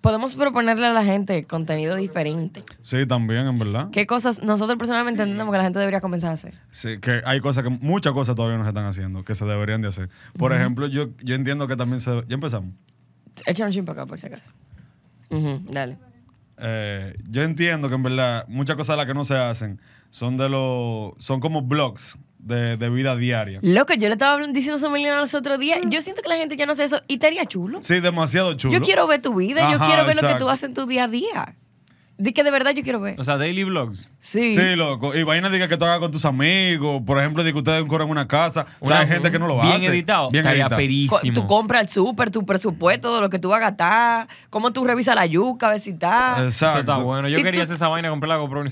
podemos proponerle a la gente contenido diferente. Sí, también, en verdad. ¿Qué cosas nosotros personalmente entendemos que la gente debería comenzar a hacer? Sí, que hay cosas que, muchas cosas todavía no se están haciendo, que se deberían de hacer. Por ejemplo, yo, yo entiendo que también se... Ya empezamos. Echa un chin para acá, por si acaso. Dale. Eh, yo entiendo que en verdad muchas cosas de las que no se hacen son de los... Son como blogs de, de vida diaria. Loco, yo le estaba diciendo eso a Melina los otros días. Yo siento que la gente ya no hace eso y estaría chulo. Sí, demasiado chulo. Yo quiero ver tu vida, yo quiero ver lo que tú haces en tu día a día. Di que de verdad yo quiero ver. O sea, daily vlogs. Sí. Sí, loco. Y vaina diga que tú hagas con tus amigos. Por ejemplo, de que ustedes corren una casa. o sea, Una- hay gente que no lo bien hace. editado. Bien estaría editado. Co- perísimo. Tú compras el súper, tu presupuesto, de lo que tú vas a gastar, cómo tú revisas la yuca, a ver si está. Exacto. Eso está bueno. Yo Si quería tú- hacer esa vaina, comprar la GoPro y.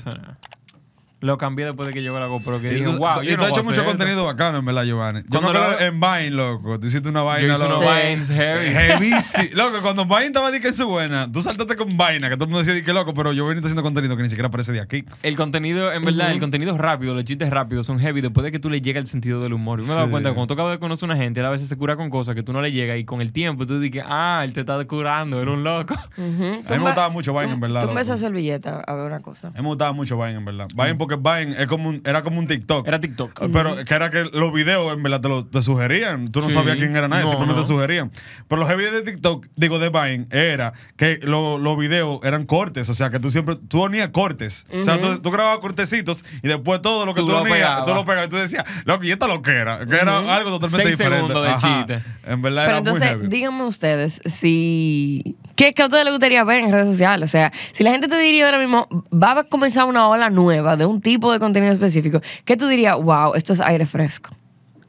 Lo cambié después de que llegó la GoPro. Que Y dije, tú, wow, y yo tú no has hecho a mucho contenido esto". bacano, en verdad, Giovanni. Yo me Cuando acuerdo lo- en Vine, loco. Tú hiciste una Yo vaina. hice loco. Vines heavy. Heavísimo. Loco, cuando Vine estaba di que es buena, tú saltaste con vaina, que todo el mundo decía di que loco, pero yo venía haciendo contenido que ni siquiera aparece de aquí. El contenido, en verdad, el contenido es rápido, los chistes rápidos son heavy después de que tú le llega el sentido del humor. Yo me he dado cuenta que cuando tú acabas de conocer a una gente, él a veces se cura con cosas que tú no le llegas y con el tiempo tú dices, ah, él te está curando, era un loco. Ujú. A mí me gustaba mucho Vine, en verdad, Tumba loco. esa servilleta a ver una cosa. A mí me gustaba mucho Vine, en verdad. Vine porque Vine es como un- era como un TikTok. Era TikTok. Pero que era que los videos en verdad te, lo, te sugerían. Tú no Sí. sabías quién era nadie, No, simplemente no. te sugerían. Pero los heavy de TikTok, digo de Vine, era que lo- los videos eran cortes. O sea, que tú siempre, tú ponías cortes. O sea, tú, tú grababas cortecitos y después todo lo que Tú tú, lo unías, pegabas. tú lo pegabas. Y tú decías, loco, y esta lo que era. Que era algo totalmente Seis diferente. segundos de Ajá. chiste. En verdad Pero era entonces, muy heavy. díganme ustedes, si. ¿Qué, ¿Qué a ustedes les gustaría ver en redes sociales? O sea, si la gente te diría ahora mismo, va a comenzar una ola nueva de un tipo de contenido específico, ¿qué tú dirías? Wow, esto es aire fresco.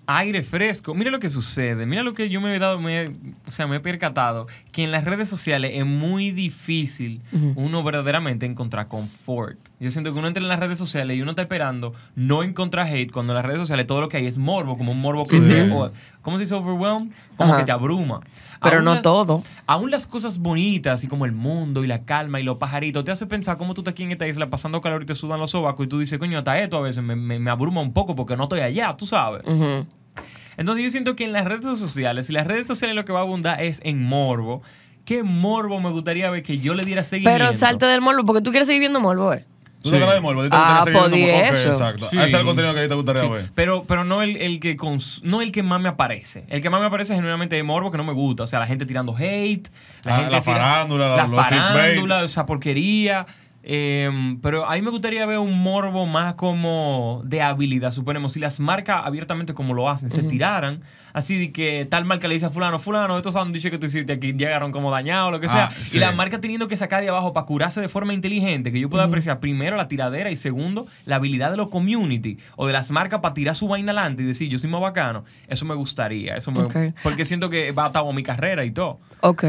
aire fresco. Mira lo que sucede. Mira lo que yo me he dado, me o sea, me he percatado que en las redes sociales es muy difícil uno verdaderamente encontrar confort. Yo siento que uno entra en las redes sociales y uno está esperando no encontrar hate cuando en las redes sociales todo lo que hay es morbo, como un morbo que Sí. te, o- ¿cómo se dice overwhelm? Como Ajá. que te abruma. Pero Aún no todo. Aún las cosas bonitas, así como el mundo y la calma y los pajaritos, te hace pensar cómo tú estás aquí en esta isla pasando calor y te sudan los sobacos y tú dices, coño, hasta esto a veces me, me- me abruma un poco porque no estoy allá, tú sabes. Entonces yo siento que en las redes sociales, si las redes sociales lo que va a abundar es en morbo, ¿qué morbo me gustaría ver que yo le diera seguimiento? Pero salte del morbo, porque tú quieres seguir viendo morbo, ¿eh? Tú te acuerdas de Morbo, a ti te Ah, gustaría seguir viendo di Morbo, ok, eso. Exacto. Sí. Ese es el contenido que a ti te gustaría Sí, ver. pero, pero no el, el que cons- no el que más me aparece. El que más me aparece es genuinamente de morbo que no me gusta. O sea, la gente tirando hate, la Ah, gente la tira- farándula, la- la clickbait. farándula, esa porquería. Eh, pero a mí me gustaría ver un morbo más como de habilidad. Suponemos, si las marcas abiertamente como lo hacen, se tiraran, así de que tal marca le dice a fulano, fulano, estos sándwiches que tú hiciste aquí llegaron como dañados, lo que sea. Ah, sí. Y la marca teniendo que sacar de abajo para curarse de forma inteligente, que yo pueda apreciar primero la tiradera y segundo la habilidad de los community o de las marcas para tirar su vaina adelante y decir yo soy más bacano. Eso me gustaría. Eso me, Ok. Porque siento que va atado a mi carrera y todo. Ok.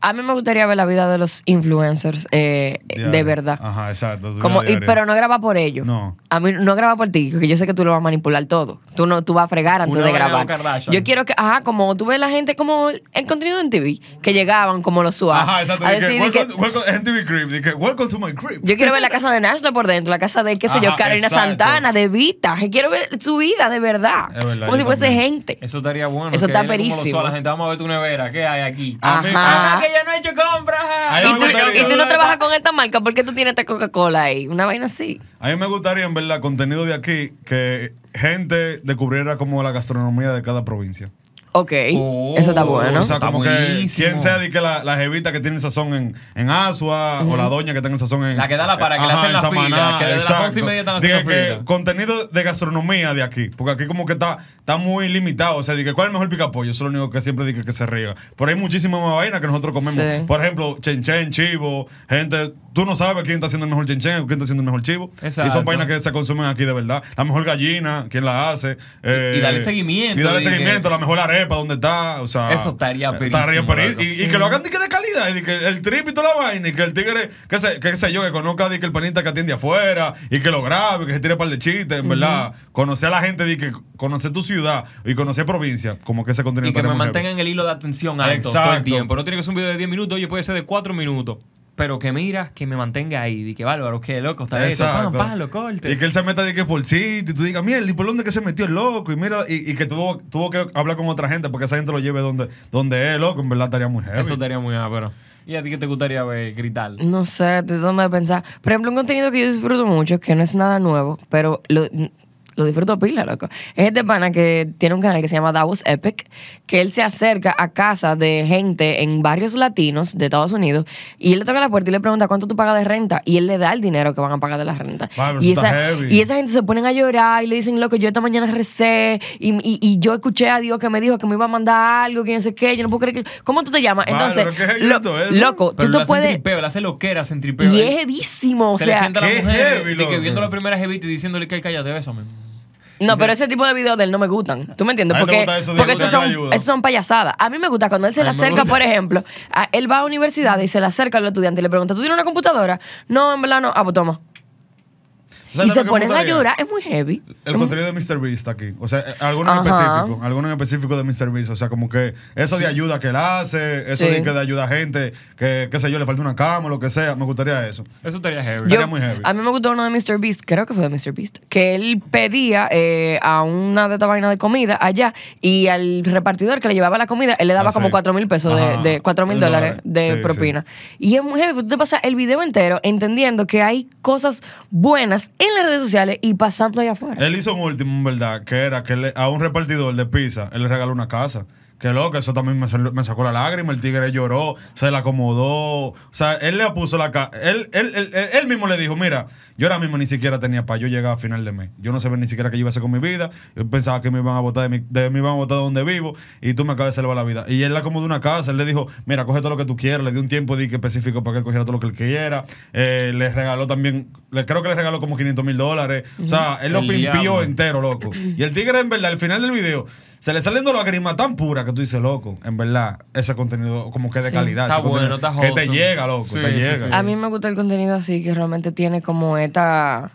A mí me gustaría ver la vida de los influencers eh, de verdad. Ajá, exacto. Como, y- pero no graba por ellos. No. A mí no graba por ti, porque yo sé que tú lo vas a manipular todo. Tú no, tú vas a fregar antes Una de grabar. Yo quiero que, ajá, como tú ves la gente como el contenido en TV, que llegaban como los suaves. Ajá, exacto. a decir que- welcome, Crib. que, welcome to my crib. yo quiero ver la casa de Nashla por dentro, la casa de, qué sé yo, Ajá, Carolina exacto. Santana, de Vita. Que quiero ver su vida de verdad. Es verdad, como si fuese también. gente. Eso estaría bueno. Eso está como perísimo. suave, La gente, vamos a ver tu nevera. ¿Qué hay aquí? A mí- Ajá. Que yo no he hecho compras. Y tú, gustaría- y tú no trabajas con esta marca, ¿por qué tú tienes esta Coca-Cola ahí? Una vaina así. A mí me gustaría, en verdad, contenido de aquí, que gente descubriera como la gastronomía de cada provincia. Ok, Oh, eso está bueno. O sea, Está como que quien sea de que la, la jevita que tiene el sazón en, en Asua o la doña que tenga el sazón en. La que da la para, que le hacen en la fila, que desde las exacto. once y media están haciendo que fila. Contenido de gastronomía de aquí. Porque aquí como que está, está muy limitado. O sea, dije, ¿cuál es el mejor picapollo? Eso es lo único que siempre dije que se riega. Pero hay muchísimas más vainas que nosotros comemos. Sí. Por ejemplo, chenchen, chivo, gente. Tú no sabes quién está haciendo el mejor chenchen o quién está haciendo el mejor chivo. Exacto. Y son vainas que se consumen aquí de verdad. La mejor gallina, quién la hace. eh, y darle seguimiento, Y dije. seguimiento. La mejor arepa, ¿dónde está? O sea, Eso estaría perísimo, peri- loco. Y, y que lo hagan de que de calidad. Y que el trip y toda la vaina. Y que el tigre, que sé, que sé yo, que conozca de que el panita que atiende afuera. Y que lo grabe, que se tire un par de chistes. En verdad, conocer a la gente, de que conocer tu ciudad y conocer provincia. Como que ese contenido Y que me estaría mantengan el hilo de atención alto Exacto. todo el tiempo. No tiene que ser un video de 10 minutos, oye, puede ser de 4 minutos. Pero que mira, que me mantenga ahí. Di que bárbaro, que loco está eso. Pam, Exacto. pam, lo corte. Y que él se meta de que por sitio y tú digas, mierda, ¿y por dónde que se metió el loco? Y mira, y, y que tuvo, tuvo que hablar con otra gente porque esa gente lo lleve donde, donde es, loco. En verdad estaría muy heavy. Eso estaría muy ápero. ¿Y a ti qué te gustaría ver gritar? No sé, estoy tratando de pensar. Por ejemplo, un contenido que yo disfruto mucho, que no es nada nuevo, pero lo, lo disfruto pila, loco. Es este pana que tiene un canal que se llama Davos Epic, que él se acerca a casa de gente en barrios latinos de Estados Unidos y él le toca la puerta y le pregunta cuánto tú pagas de renta y él le da el dinero que van a pagar de la renta. Vale, y, esa, y esa gente se ponen a llorar y le dicen, loco, yo esta mañana recé y, y- y yo escuché a Dios que me dijo que me iba a mandar algo, que no sé qué, yo no puedo creer que... ¿Cómo tú te llamas? Entonces, lo- loco, Pero tú lo te puedes... tripeo, le hace loqueras en tripeo. Y es heavísimo, o se le sea... sienta a la mujer heavy, de que viendo la primera jevita y diciéndole que cállate, bésame. No, pero ese tipo de videos de él no me gustan. ¿Tú me entiendes? Porque, eso de porque que esos son, esos son payasadas. A mí me gusta cuando él se le acerca, por ejemplo, a- él va a universidad y se le acerca al estudiante y le pregunta, ¿tú tienes una computadora? No, en verdad no. Ah, pues toma. ¿Sabes Y se ponen a llorar. Es muy heavy. El contenido de Mr. Beast aquí. O sea, eh, alguno en específico. Alguno en específico de Mr. Beast. O sea, como que eso de ayuda que él hace, eso Sí. de que de ayuda a gente, que, qué sé yo, le falta una cama o lo que sea. Me gustaría eso. Eso estaría heavy. Yo- Estaría muy heavy. A mí me gustó uno de Mr. Beast, creo que fue de Mr. Beast, que él pedía eh, a una de esta vaina de comida allá y al repartidor que le llevaba la comida, él le daba Ah, como sí. 4 mil pesos Ajá. de, de 4 mil dólares de Sí, propina. Y es muy heavy, porque tú te pasas el video entero entendiendo que hay cosas buenas en las redes sociales y pasando allá afuera. Él hizo un último, en verdad, que era que le- a un repartidor de pizza, él le regaló una casa. Que loco, eso también me, sacó la lágrima, el tigre lloró, se la acomodó. O sea, él le puso la casa. Él, él, él, él- él mismo le dijo, mira, yo ahora mismo ni siquiera tenía para yo llegar a final de mes. Yo no sabía ni siquiera qué yo iba a hacer con mi vida. Yo pensaba que me iban a votar de, mi, de me iban a votar de donde vivo y tú me acabas de salvar la vida. Y él le acomodó una casa, él le dijo, mira, coge todo lo que tú quieras. Le dio un tiempo de que específico para que él cogiera todo lo que él quiera. Eh, le regaló también, le, creo que le regaló como 500 mil dólares. O sea, él lo pimpió entero, loco. Y el tigre, en verdad, al final del video, se le salen dos lágrimas tan puras que tú dices, loco, en verdad, ese contenido como que de calidad. Está ese bueno, está Que te llega, loco, Sí, te sí, llega. sí. A mí me gusta el contenido así, que realmente tiene como esta.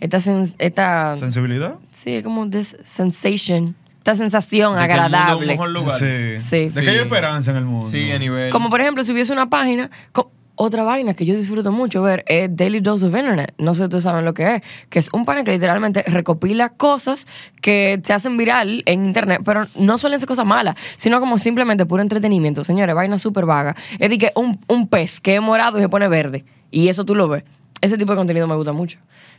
Esta. sens- esta ¿Sensibilidad? sí, como this sensation. Esta sensación De que el mundo es un agradable. mejor lugar. Sí. Sí. De que hay Sí. esperanza en el mundo. Sí, a nivel. Como por ejemplo, si hubiese una página. Otra vaina que yo disfruto mucho ver es Daily Dose of Internet. No sé si ustedes saben lo que es. Que es un panel que literalmente recopila cosas que te hacen viral en internet, pero no suelen ser cosas malas, sino como simplemente puro entretenimiento. Señores, vaina súper vaga. Es de que un, un pez que es morado y se pone verde. Y eso tú lo ves. Ese tipo de contenido me gusta mucho.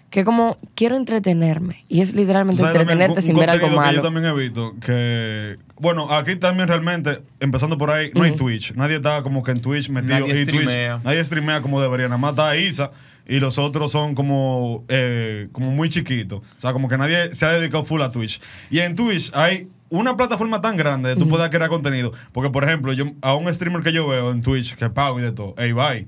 Que como quiero entretenerme. Y es literalmente también entretenerte un- sin ver algo que malo. Yo también he visto que. Bueno, aquí también realmente, empezando por ahí, no hay Twitch. Nadie está como que en Twitch metido. Nadie y Twitch, streamea. nadie streamea como debería. Nada más está Isa y los otros son como, eh, como muy chiquitos. O sea, como que nadie se ha dedicado full a Twitch. Y en Twitch hay una plataforma tan grande de tú puedas crear contenido. Porque, por ejemplo, yo a un streamer que yo veo en Twitch, que pago y de todo, es Ibai.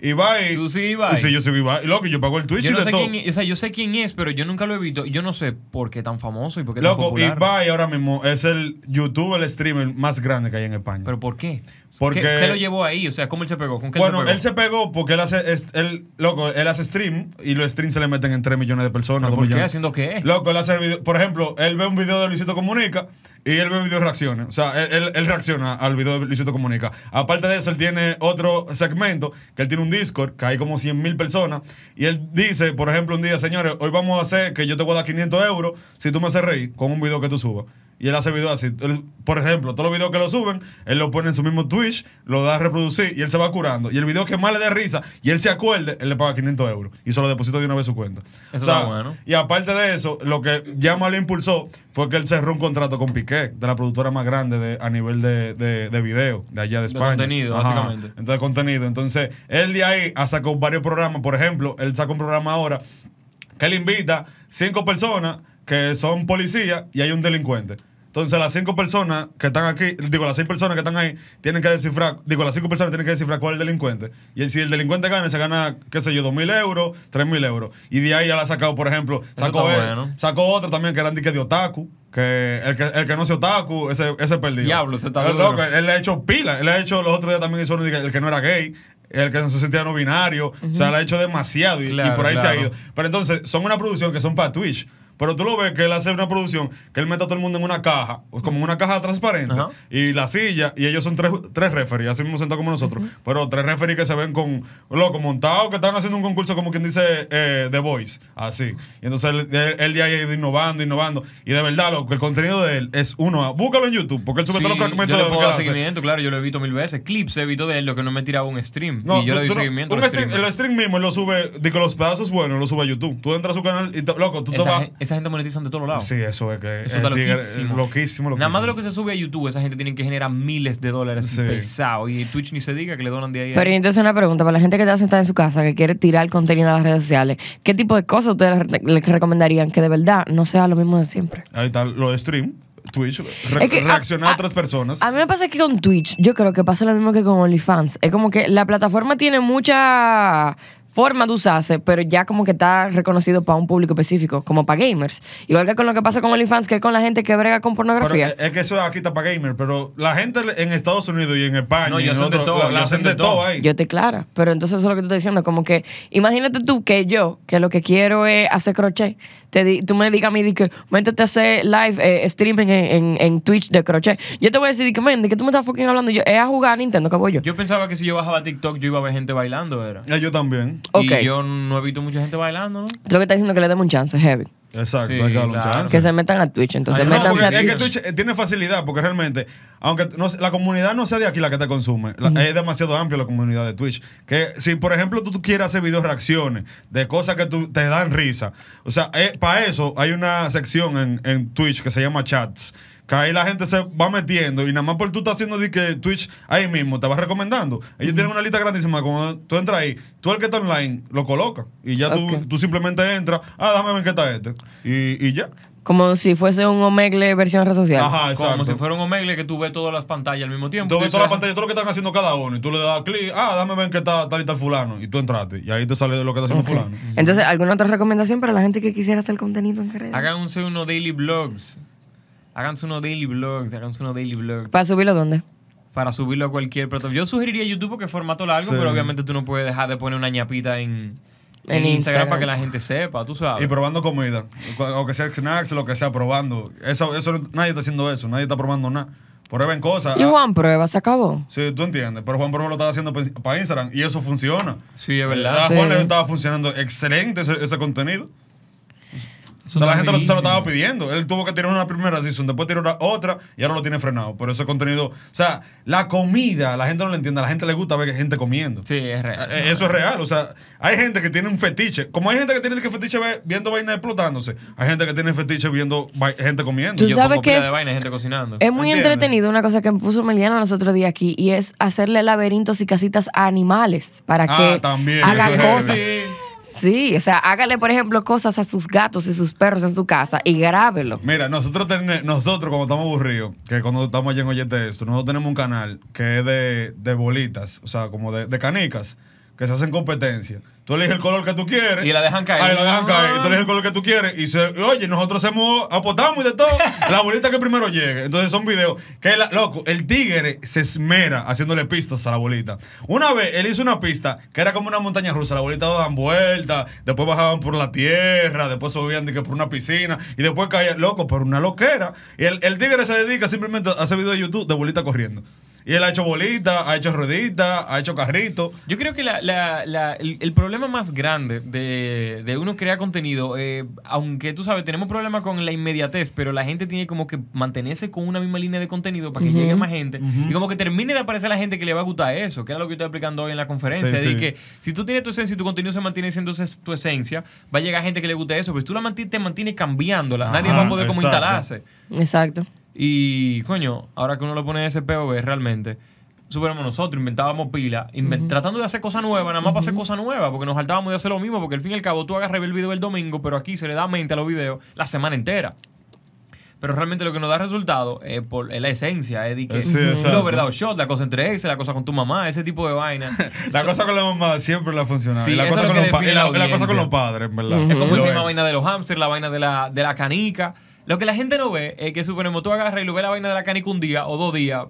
Ibai. ¿Tú sí, Ibai? Sí, yo soy Ibai. Loco, yo pago el Twitch Yo y no de sé todo. quién o sea, yo sé quién es, pero yo nunca lo he visto. Yo no sé por qué tan famoso y por qué tan Loco, popular. Ibai ahora mismo es el youtuber, el streamer más grande que hay en España. ¿Pero por qué? Porque- ¿Qué, qué lo llevó ahí? O sea, ¿cómo él se pegó? ¿Con qué bueno, él se pegó? él se pegó porque él hace, es- él, loco, él hace stream y los streams se le meten en 3 millones de personas, ¿Pero 2 por qué? millones. ¿Haciendo qué? Loco, él hace video, por ejemplo, él ve un video de Luisito Comunica y él ve video de reacciones. O sea, él, él- él reacciona al video de Luisito Comunica. Aparte de eso, él tiene otro segmento, que él tiene un Discord, que hay como 100 mil personas. Y él dice, por ejemplo, un día, señores, hoy vamos a hacer que yo te voy a dar 500 euros si tú me haces reír con un video que tú subas. Y él hace videos así. Él, por ejemplo, todos los videos que lo suben, él lo pone en su mismo Twitch, lo da a reproducir y él se va curando. Y el video que más le dé risa y él se acuerde, él le paga 500 euros y se lo deposita de una vez su cuenta. Eso está bueno. Y aparte de eso, lo que ya más lo impulsó fue que él cerró un contrato con Piqué, de la productora más grande de, a nivel de, de, de video, de allá de De España. contenido, básicamente. Entonces, contenido. Entonces, él de ahí ha sacado varios programas. Por ejemplo, él saca un programa ahora que él invita cinco personas que son policías y hay un delincuente. Entonces, las cinco personas que están aquí, digo, las seis personas que están ahí, tienen que descifrar, digo, las cinco personas tienen que descifrar cuál es el delincuente. Y si el delincuente gana, se gana, qué sé yo, dos mil euros, tres mil euros. Y de ahí ya la ha sacado, por ejemplo, sacó, él- bueno. sacó otro también que eran de, que de otaku. Que el, que el que no sea otaku, ese, ese perdido. Diablo, ese está Es duro. loco, él le ha hecho pila. Él ha hecho, los otros días también hizo uno de que el que no era gay, el que no se sentía no binario. O sea, él ha hecho demasiado y, por ahí se ha ido. Pero entonces, son una producción que son para Twitch. Pero tú lo ves que él hace una producción, que él mete a todo el mundo en una caja, como en una caja transparente, Ajá. y la silla, y ellos son tres, tres referees, así mismo sentados como nosotros, pero tres referees que se ven con, loco, montados, que están haciendo un concurso como quien dice eh, The Voice, así. Y entonces él, él, él ahí ha ido innovando, innovando, y de verdad, loco, el contenido de él es uno, búscalo en YouTube, porque él sube Sí, todos los fragmentos yo le de lo puedo que hace. seguimiento, claro, yo lo he visto mil veces. Clips he visto de él, lo que no me he tirado un stream. No, y yo tú- le doy no- seguimiento un stream- el stream mismo él lo sube, digo, los pedazos buenos lo sube a YouTube. Tú entras a su canal y, loco, tú te vas. Esa gente monetizan de todos lados. Sí, eso es que. Eso está tigre- loquísimo. loquísimo, Nada más de lo que se sube a YouTube, esa gente tiene que generar miles de dólares Sí. pesado. Y Twitch ni se diga que le donan de ahí. Pero ahí. entonces una pregunta para la gente que está sentada en su casa, que quiere tirar contenido a las redes sociales, ¿qué tipo de cosas ustedes le le recomendarían que de verdad no sea lo mismo de siempre? Ahí está lo de stream, Twitch, re- Es que, reaccionar a, a- otras personas. A mí me pasa que con Twitch, yo creo que pasa lo mismo que con OnlyFans. Es como que la plataforma tiene mucha forma de usarse, pero ya como que está reconocido para un público específico, como para gamers. Igual que con lo que pasa con OnlyFans, que es con la gente que brega con pornografía. es es que eso aquí está para gamer, pero la gente en Estados Unidos y en España No, y en hacen de otros, todo, la, hacen de todo ahí. Yo estoy clara, pero entonces eso es lo que te estoy diciendo, como que imagínate tú que yo, que lo que quiero es hacer crochet, te di- tú me digas a mí, di que métete a hacer live eh, streaming en, en, en Twitch de crochet. Yo te voy a decir, di que, men, de que tú me estás fucking hablando, yo, es a jugar a Nintendo, que voy yo. Yo pensaba que si yo bajaba TikTok, yo iba a ver gente bailando, era. Eh, yo también. Ok. Y yo no he visto mucha gente bailando, ¿no? Tú lo que estás diciendo es que le demos un chance, heavy. Exacto, Sí, hay que darle un claro. chance. Que se metan a Twitch, entonces Ay, no, No, métanse porque a es que Twitch. Twitch eh, tiene facilidad, porque realmente, aunque no, la comunidad no sea de aquí la que te consume, la- es demasiado amplia la comunidad de Twitch. Que si, por ejemplo, tú, tú quieres hacer video reacciones de cosas que tú, te dan risa, o sea, para eso hay una sección en, en Twitch que se llama Chats. Que ahí la gente se va metiendo y nada más por tú estás haciendo de que Twitch ahí mismo te va recomendando. Ellos tienen una lista grandísima. Cuando tú entras ahí, tú el que está online lo colocas y ya tú, tú simplemente entras. Ah, déjame ver qué está este. Y, y ya. Como si fuese un Omegle versión red social. Ajá, exacto. Como si fuera un Omegle que tú ves todas las pantallas al mismo tiempo. Tú ves dices, toda la "Ah, pantalla, todo lo que están haciendo cada uno, y tú le das clic, ah, dame ver que está tal y tal fulano, y tú entraste, y ahí te sale lo que está haciendo Ok. fulano. Entonces, ¿alguna otra recomendación para la gente que quisiera hacer contenido en redes? Háganse unos daily vlogs. Háganse unos daily vlogs, háganse unos daily vlogs. ¿Para subirlo dónde? Para subirlo a cualquier plataforma. Yo sugeriría YouTube porque es formato largo, Sí. pero obviamente tú no puedes dejar de poner una ñapita en, En en Instagram, Instagram. para que la gente sepa, tú sabes. Y probando comida, o que sea snacks, lo que sea, probando. Eso, eso nadie está haciendo eso, nadie está probando nada. Prueben cosas. Y Ah, Juan Prueba, se acabó. Sí, tú entiendes, pero Juan Prueba lo estaba haciendo para Instagram y eso funciona. sí, es verdad. A Sí. Juan le estaba funcionando excelente ese, ese contenido. O sea, la gente lo- se lo estaba pidiendo. Él tuvo que tirar una primera season, después tiró otra y ahora lo tiene frenado. Pero ese contenido, o sea, la comida, la gente no lo entiende, a la gente le gusta ver gente comiendo. Sí, es real. Eh, Eso es real, o sea, hay gente que tiene un fetiche. Como hay gente que tiene que fetiche viendo vainas explotándose, hay gente que tiene fetiche viendo gente comiendo. Tú Yo sabes que es- de vaina, gente cocinando. Es muy ¿Entiendes? entretenido una cosa que me puso Meliana los otros días aquí y es hacerle laberintos y casitas a animales para Ah, que también, hagan eso es cosas. Sí. O sea, hágale, por ejemplo, cosas a sus gatos y sus perros en su casa y grábelo. Mira, nosotros, tene- nosotros cuando estamos aburridos, que cuando estamos allá en Oyente esto, nosotros tenemos un canal que es de, de bolitas, o sea, como de, de canicas, que se hacen competencia. Tú eliges el color que tú quieres. Y la dejan caer. Ahí la dejan Ah. caer. Y tú eliges el color que tú quieres. Y se, oye, nosotros hacemos, apostamos y de todo. la bolita que primero llegue. Entonces son videos que, la- loco, el tigre se esmera haciéndole pistas a la bolita. Una vez él hizo una pista que era como una montaña rusa. La bolita daban vueltas, después bajaban por la tierra, después subían de que por una piscina y después caían, loco, por una loquera. Y el, el tigre se dedica simplemente a hacer videos de YouTube de bolita corriendo. Y él ha hecho bolita, ha hecho rueditas, ha hecho carritos. Yo creo que la- la- la- el, el problema más grande de, de uno crear contenido, eh, aunque tú sabes, tenemos problemas con la inmediatez, pero la gente tiene como que mantenerse con una misma línea de contenido para que llegue más gente y como que termine de aparecer la gente que le va a gustar eso, que es lo que yo estoy explicando hoy en la conferencia. Sí, de sí. que si tú tienes tu esencia y tu contenido se mantiene siendo tu esencia, va a llegar gente que le guste eso, pero si tú la mantienes, te mantienes cambiándola, nadie va a poder como exacto. instalarse. Exacto. Y, coño, ahora que uno lo pone ese POV, realmente, superamos nosotros, inventábamos pila, inven- tratando de hacer cosas nuevas, nada más para hacer cosas nuevas, porque nos saltábamos de hacer lo mismo, porque al fin y al cabo tú agarras el video el domingo, pero aquí se le da mente a los videos la semana entera. Pero realmente lo que nos da resultado es, por, es la esencia, es de que Sí, lo verdad o shot, la cosa entre ex, la cosa con tu mamá, ese tipo de vaina. La So- cosa con la mamá siempre le ha funcionado. Sí, y la cosa con la, la la cosa con los padres, verdad. Es como esa misma vaina de los hamsters, la vaina de la, de la canica. Lo que la gente no ve es que, suponemos, tú agarras y lo ves la vaina de la canica un día o dos días,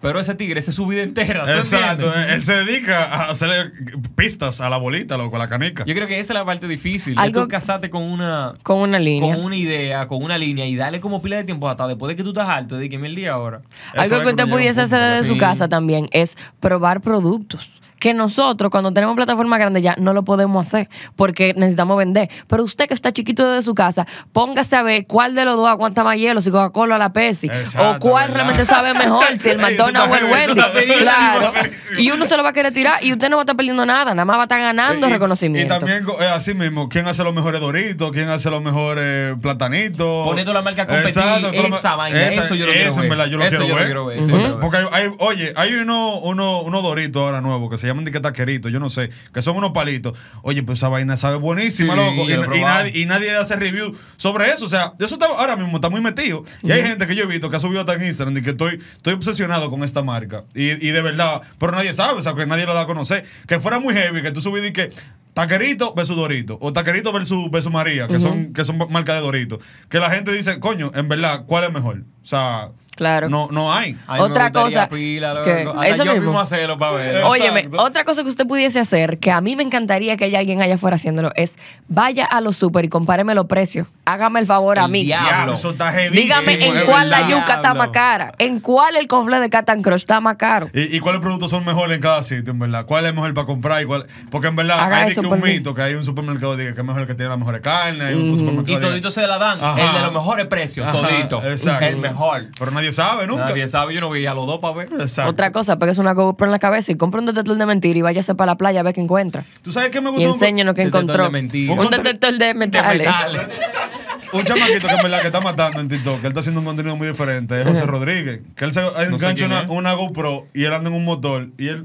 Pero ese tigre, es su vida entera. ¿tú Exacto. entiendes? Él se dedica a hacerle pistas a la bolita, loco, a la canica. Yo creo que esa es la parte difícil. Algo-. Tú casarte con una, Con una línea. con una idea, con una línea y darle como pila de tiempo hasta después de que tú estás alto, de que mil día ahora. Eso Algo que usted pudiese hacer desde su casa también es probar productos. Que nosotros, cuando tenemos plataforma grande ya, no lo podemos hacer porque necesitamos vender. Pero usted que está chiquito desde su casa, póngase a ver cuál de los dos aguanta más hielo, si Coca-Cola o la Pepsi. Exacto, o cuál ¿verdad? realmente sabe mejor, si el McDonald's o el Wendy. Claro. Y uno se lo va a querer tirar y usted no va a estar perdiendo nada, nada más va a estar ganando Y- reconocimiento. Y también eh, así mismo, ¿quién hace los mejores doritos? ¿Quién hace los mejores platanitos? Poniendo la marca a competir, Exacto, esa vaina, eso yo lo quiero ver. verdad yo lo Eso quiero yo lo ver. quiero ver, eso O yo sea, lo quiero Porque hay, hay- oye, hay unos uno, uno doritos ahora nuevos que se llaman de que taqueritos, yo no sé, que son unos palitos. Oye, pues esa vaina sabe buenísima, Sí, loco. Y, nadie, y nadie hace review sobre eso. O sea, eso está, ahora mismo está muy metido. Y hay gente que yo he visto que ha subido hasta en Instagram y que estoy, estoy obsesionado con esta marca. Y, y de verdad, pero nadie sabe, o sea, que nadie lo da a conocer. Que fuera muy heavy, que tú subís y que Taquerito versus Dorito. O Taquerito versus, versus María, que, son, que son marcas de Dorito. Que la gente dice, coño, en verdad, ¿cuál es mejor? O sea, Claro. no, no hay. Otra cosa Pila, que- Hasta eso yo mismo. mismo hacerlo para ver. Óyeme, otra cosa que usted pudiese hacer, que a mí me encantaría que haya alguien allá afuera haciéndolo, es vaya a los super y compáreme los precios. Hágame el favor a mí. diablo. Eso está heavísimo, Dígame en cuál la yuca está más cara, en cuál el confle de Catan Crush está más caro. ¿Y, y cuáles productos son mejores en cada sitio, en verdad? ¿Cuál es mejor para comprar? Y cuál, porque en verdad Haga hay que un mí. mito que hay un supermercado diga que es mejor el que tiene la mejor carne, hay un supermercado Y diga- todito se la dan. Ajá. El de los mejores precios, Ajá, todito. exacto. El mejor. Pero nadie sabe nunca. Nadie sabe, yo no veía a los dos para ver. Exacto. Otra cosa, pegues una GoPro en la cabeza y compra un detector de mentira y váyase para la playa a ver qué encuentra. ¿Tú sabes qué me Y gustó? un- enséñenos qué encontró. de. Un detector de metales. metales. Un chamaquito que en verdad que está matando en TikTok, que él está haciendo un contenido muy diferente, es José Rodríguez. Que él se engancha una, es. una GoPro y él anda en un motor y él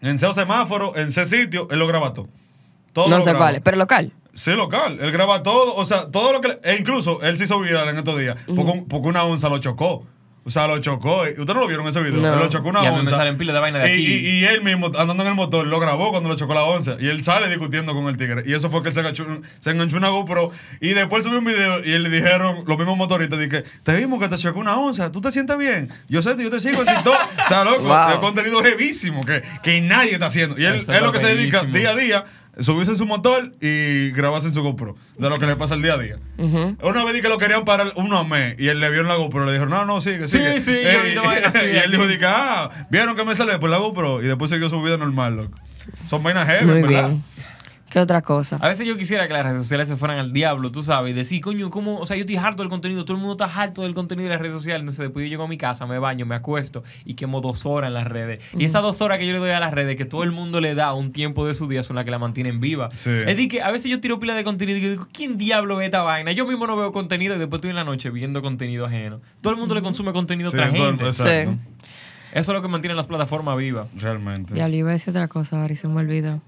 en C semáforo, en C sitio, él lo graba todo. Todo No lo sé cuál, pero local. Sí, local. Él graba todo, o sea, todo lo que... E incluso él se hizo viral en estos días porque, porque una onza lo chocó. O sea, lo chocó. y- ¿Ustedes no lo vieron ese video? No. Él lo chocó una Y onza. salen de vaina de y, aquí. y- y él mismo, andando en el motor, lo grabó cuando lo chocó la onza. Y él sale discutiendo con el tigre. Y eso fue que él se, agachó- se enganchó una GoPro. Y después subió un video y le dijeron, los mismos motoristas, dije, te vimos que te chocó una onza. ¿Tú te sientes bien? Yo sé, yo te sigo en TikTok. o sea, loco, Wow. es contenido heavísimo que, que nadie está haciendo. Y él Eso es lo que se dedica día a día subirse en su motor y grabarse en su GoPro de lo que le pasa el día a día. Una vez di que lo querían parar uno mes y él le vio en la GoPro le dijeron, no, no, sigue, sigue. sí, así y él dijo, aquí. di que, ah, vieron que me sale por la GoPro y después siguió su vida normal, loco. Son vainas heavy, Muy ¿verdad? bien. ¿Qué otra cosa? A veces yo quisiera que las redes sociales se fueran al diablo, tú sabes, y decir, coño, ¿cómo? O sea, yo estoy harto del contenido, todo el mundo está harto del contenido de las redes sociales. Entonces, después yo llego a mi casa, me baño, me acuesto y quemo dos horas en las redes. Y esas dos horas que yo le doy a las redes, que todo el mundo le da un tiempo de su día, son las que la mantienen viva. Sí. Es decir, que a veces yo tiro pila de contenido y digo, ¿quién diablo ve esta vaina? Yo mismo no veo contenido y después estoy en la noche viendo contenido ajeno. Todo el mundo le consume contenido Sí, a otra gente. exacto. Sí. Eso es lo que mantiene las plataformas vivas. Realmente. Ya le iba a decir otra cosa, ahora y se me olvidó.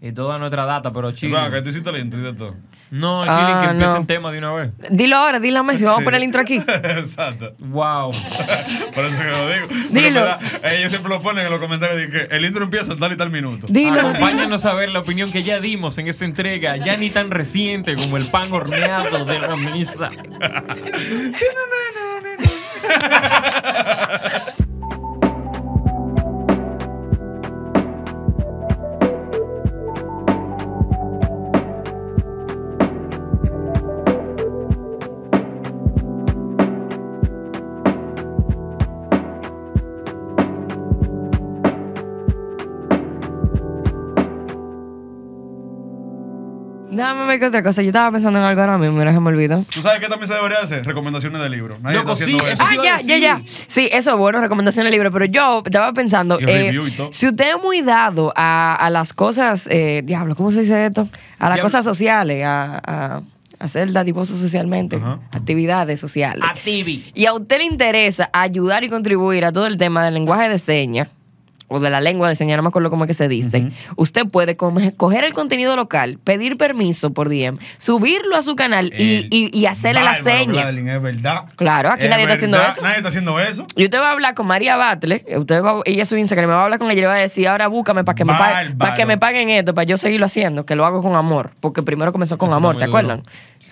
Y toda nuestra data, pero chile. va, que tú hiciste la intro y de todo. No, Ah, chile, que empiece no. el tema de una vez. Dilo ahora, dilo a Messi, vamos Sí. a poner el intro aquí. Exacto. Wow. Por eso que lo digo. Dilo. en verdad, Ellos siempre lo ponen en los comentarios de que el intro empieza en tal y tal minuto. Dilo. Acompáñanos a ver la opinión que ya dimos en esta entrega, ya ni tan reciente como el pan horneado de la misa. Déjame ver qué otra cosa. Yo estaba pensando en algo ahora mismo, mira, se me olvidó. ¿Tú sabes qué también se debería hacer? Recomendaciones de libros. Nadie Loco, está haciendo sí, eso. Ah, ya, a ya, ya. Sí, eso es bueno, recomendación de libro. Pero yo estaba pensando, Y eh, review y todo. si usted es muy dado a, a las cosas, eh, diablo, ¿cómo se dice esto? A las Diablo. cosas sociales, a, a hacer dadivoso socialmente, Ajá. actividades sociales. A TV. y a usted le interesa ayudar y contribuir a todo el tema del lenguaje de señas o de la lengua de señas, no me acuerdo cómo es que se dice, usted puede coger el contenido local, pedir permiso por DM, subirlo a su canal y, y- y hacerle la seña. Es verdad. Claro, aquí Es nadie está haciendo eso. Nadie está haciendo eso. Y usted va a hablar con María Batle, usted va, ella es su Instagram, me va a hablar con ella y le va a decir, ahora búscame para que, me paguen, Bárbaro. para que me paguen esto, para yo seguirlo haciendo, que lo hago con amor, porque primero comenzó con Eso amor, ¿se acuerdan?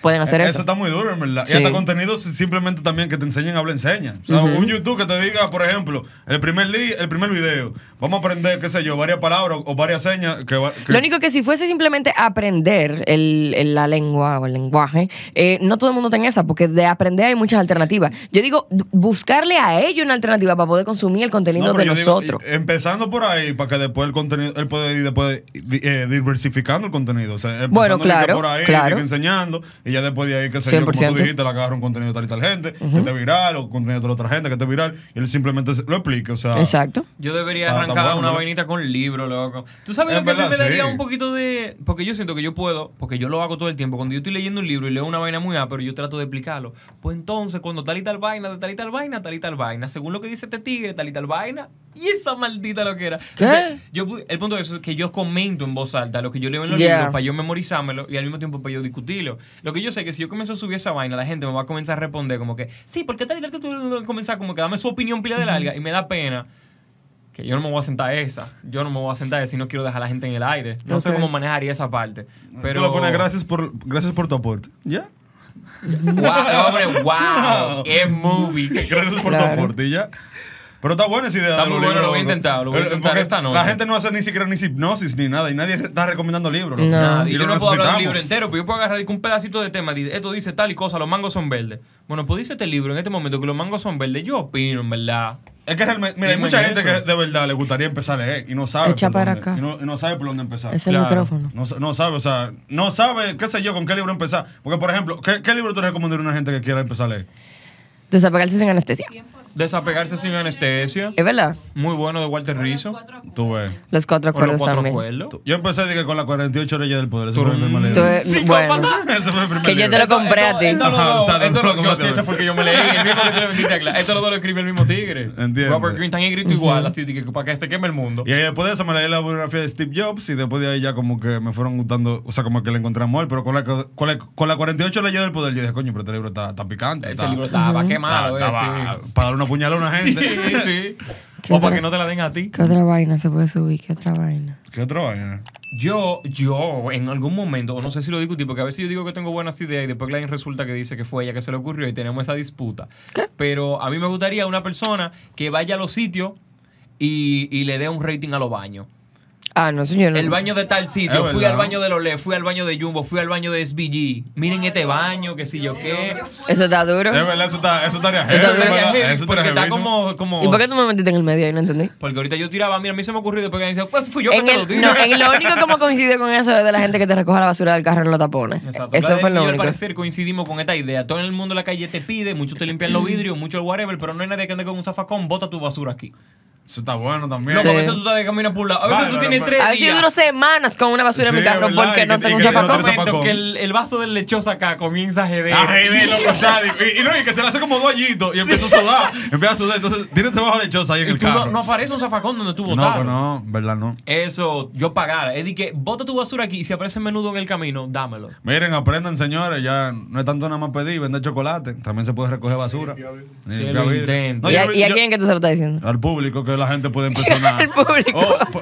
Pueden hacer eso. Eso está muy duro, en verdad. Sí. Y hasta contenidos simplemente también que te enseñen habla enseña. O sea, un YouTube que te diga, por ejemplo, el primer día, el primer video, vamos a aprender, qué sé yo, varias palabras o varias señas que, que- Lo único que si fuese simplemente aprender el, el- la lengua o el lenguaje, eh, no todo el mundo tiene esa, porque de aprender hay muchas alternativas. Yo digo, buscarle a ellos una alternativa para poder consumir el contenido No, de digo, nosotros. empezando por ahí, para que después el contenido, él puede ir después eh, diversificando el contenido. O sea, empezando Bueno, claro, por ahí, claro. enseñando, y ya después de ahí, que sé yo, como 100%. tú dijiste, le agarra un contenido de tal y tal gente, que esté viral, o contenido de otra gente que esté viral, y él simplemente se- lo explique. O sea, Exacto. Yo debería Ah, arrancar bueno, una ¿verdad? vainita con libro, loco. ¿Tú sabes lo que a mí verdad, me daría sí. un poquito de...? Porque yo siento que yo puedo, porque yo lo hago todo el tiempo. Cuando yo estoy leyendo un libro y leo una vaina muy A, pero yo trato de explicarlo. Pues entonces, cuando tal y tal vaina, de tal y tal vaina, tal y tal vaina, según lo que dice este tigre, tal y tal vaina, y esa maldita lo que era. ¿Qué? yo, el punto de eso es que yo comento en voz alta lo que yo leo en los Yeah. libros para yo memorizármelo y al mismo tiempo para yo discutirlo. Lo que yo sé es que si yo comienzo a subir esa vaina, la gente me va a comenzar a responder como que, sí, porque tal y tal que tú comenzar como que dame su opinión pila de larga y me da pena que yo no me voy a sentar esa. Yo no me voy a sentar esa y no quiero dejar a la gente en el aire. No sé Ok. cómo manejaría esa parte. Pero Tú lo pones gracias por, gracias por tu aporte. ¿Ya? Wow, hombre, wow, qué movie. Gracias por Claro. tu aporte, y ya. Pero está buena esa idea. Está de muy los bueno, lo voy a intentar, lo voy a Eh, intentar esta noche. La gente no hace ni siquiera ni hipnosis ni nada y nadie está recomendando libros. No. Nada, y Y yo no puedo hablar necesitamos. libro entero, pero yo puedo agarrar un pedacito de tema. dice, Esto dice tal y cosa, los mangos son verdes. Bueno, pues dice este libro en este momento que los mangos son verdes. Yo opino, en verdad. Es que realmente, mira, hay mucha en gente eso. que de verdad le gustaría empezar a leer y no sabe. Echa por para dónde, acá. Y no, y no sabe por dónde empezar. Es el Claro. micrófono. No, sa- no sabe, o sea, no sabe, qué sé yo, con qué libro empezar. Porque, por ejemplo, ¿qué, qué libro tú recomendarías a una gente que quiera empezar a leer? Desapegarse sin anestesia. Desapegarse sin anestesia. Es verdad. Muy bueno de Walter Rizzo. Tú ves. Los cuatro Con los acuerdos cuatro también. acuerdos. Yo empecé dije, con las 48 leyes del poder. Ese fue el primer Tú libro. eres- bueno, Ese fue el primer que yo te libro. lo compré a ti. Esto Ajá, o sea, esto no lo- compraste sí, ese tú. fue el que yo me leí. El mismo que tú le vendiste a Cla- Esto lo dos lo escribe el mismo tigre. Entiendo. Robert Greene tan escrito igual, así de que para que se queme el mundo. Y ahí después de eso me leí la biografía de Steve Jobs y después de ahí ya como que me fueron gustando, o sea, como que le encontré amor, pero con la, con la, con la 48 leyes del poder yo dije, coño, pero este libro está, está picante. Ese está- libro estaba quemado, eh, estaba sí. para darle una puñalada a una Sí, gente. sí. ¿Qué O para que no te la den a ti. ¿Qué otra vaina se puede subir? ¿Qué otra vaina? ¿Qué otra vaina? Yo, yo, en algún momento, o no sé si lo discutí, porque a veces yo digo que tengo buenas ideas y después Glenn resulta que dice que fue ella que se le ocurrió y tenemos esa disputa. ¿Qué? Pero a mí me gustaría una persona que vaya a los sitios y, y le dé un rating a los baños. Ah, no, señor. El baño de tal sitio, fui al baño de Lole, fui al baño de Jumbo, fui al baño de SBG. Miren este baño, que si yo qué. Eso está duro. Es verdad, eso está, eso estaría Eso está heavy, Eso porque está como, como... ¿Y por qué tú me metiste en el medio ahí? No entendí. Porque ahorita yo tiraba, mira, a mí se me ocurrió después que dice, fue, fui yo que En te lo dije. no, en lo único que hemos coincidido con eso es de la gente que te recoge la basura del carro en los tapones. Exacto. Eso fue lo yo, al único. parecer coincidimos con esta idea. Todo en el mundo de la calle te pide, muchos te limpian los vidrios, muchos el whatever, pero no hay nadie que ande con un zafacón, bota tu basura aquí. Eso está bueno también. Sí. a veces tú estás de camino por un lado. A veces Vale, tú vale, tienes tres A yo días. duro semanas con una basura en mi carro verdad, porque no tengo un no tenés momento que el, el vaso del lechoso acá comienza a jeder. Ay, ve, loco, sádico. Y, y no, y que se le hace como dos añitos y empieza a sudar. Empieza a sudar. Entonces, tienes trabajo lechosa ahí en y el tú no, carro. no aparece un zafacón donde tú no, botaron. no, verdad no. Eso, yo pagara. Es de que bota tu basura aquí y si aparece menudo en el camino, dámelo. Miren, aprendan, señores. Ya no es tanto nada más pedir, vender chocolate. También se puede recoger basura. Y. No, ¿Y, a, quién que tú se lo estás diciendo? Al público, que la gente puede empezar a. Al público. Oh,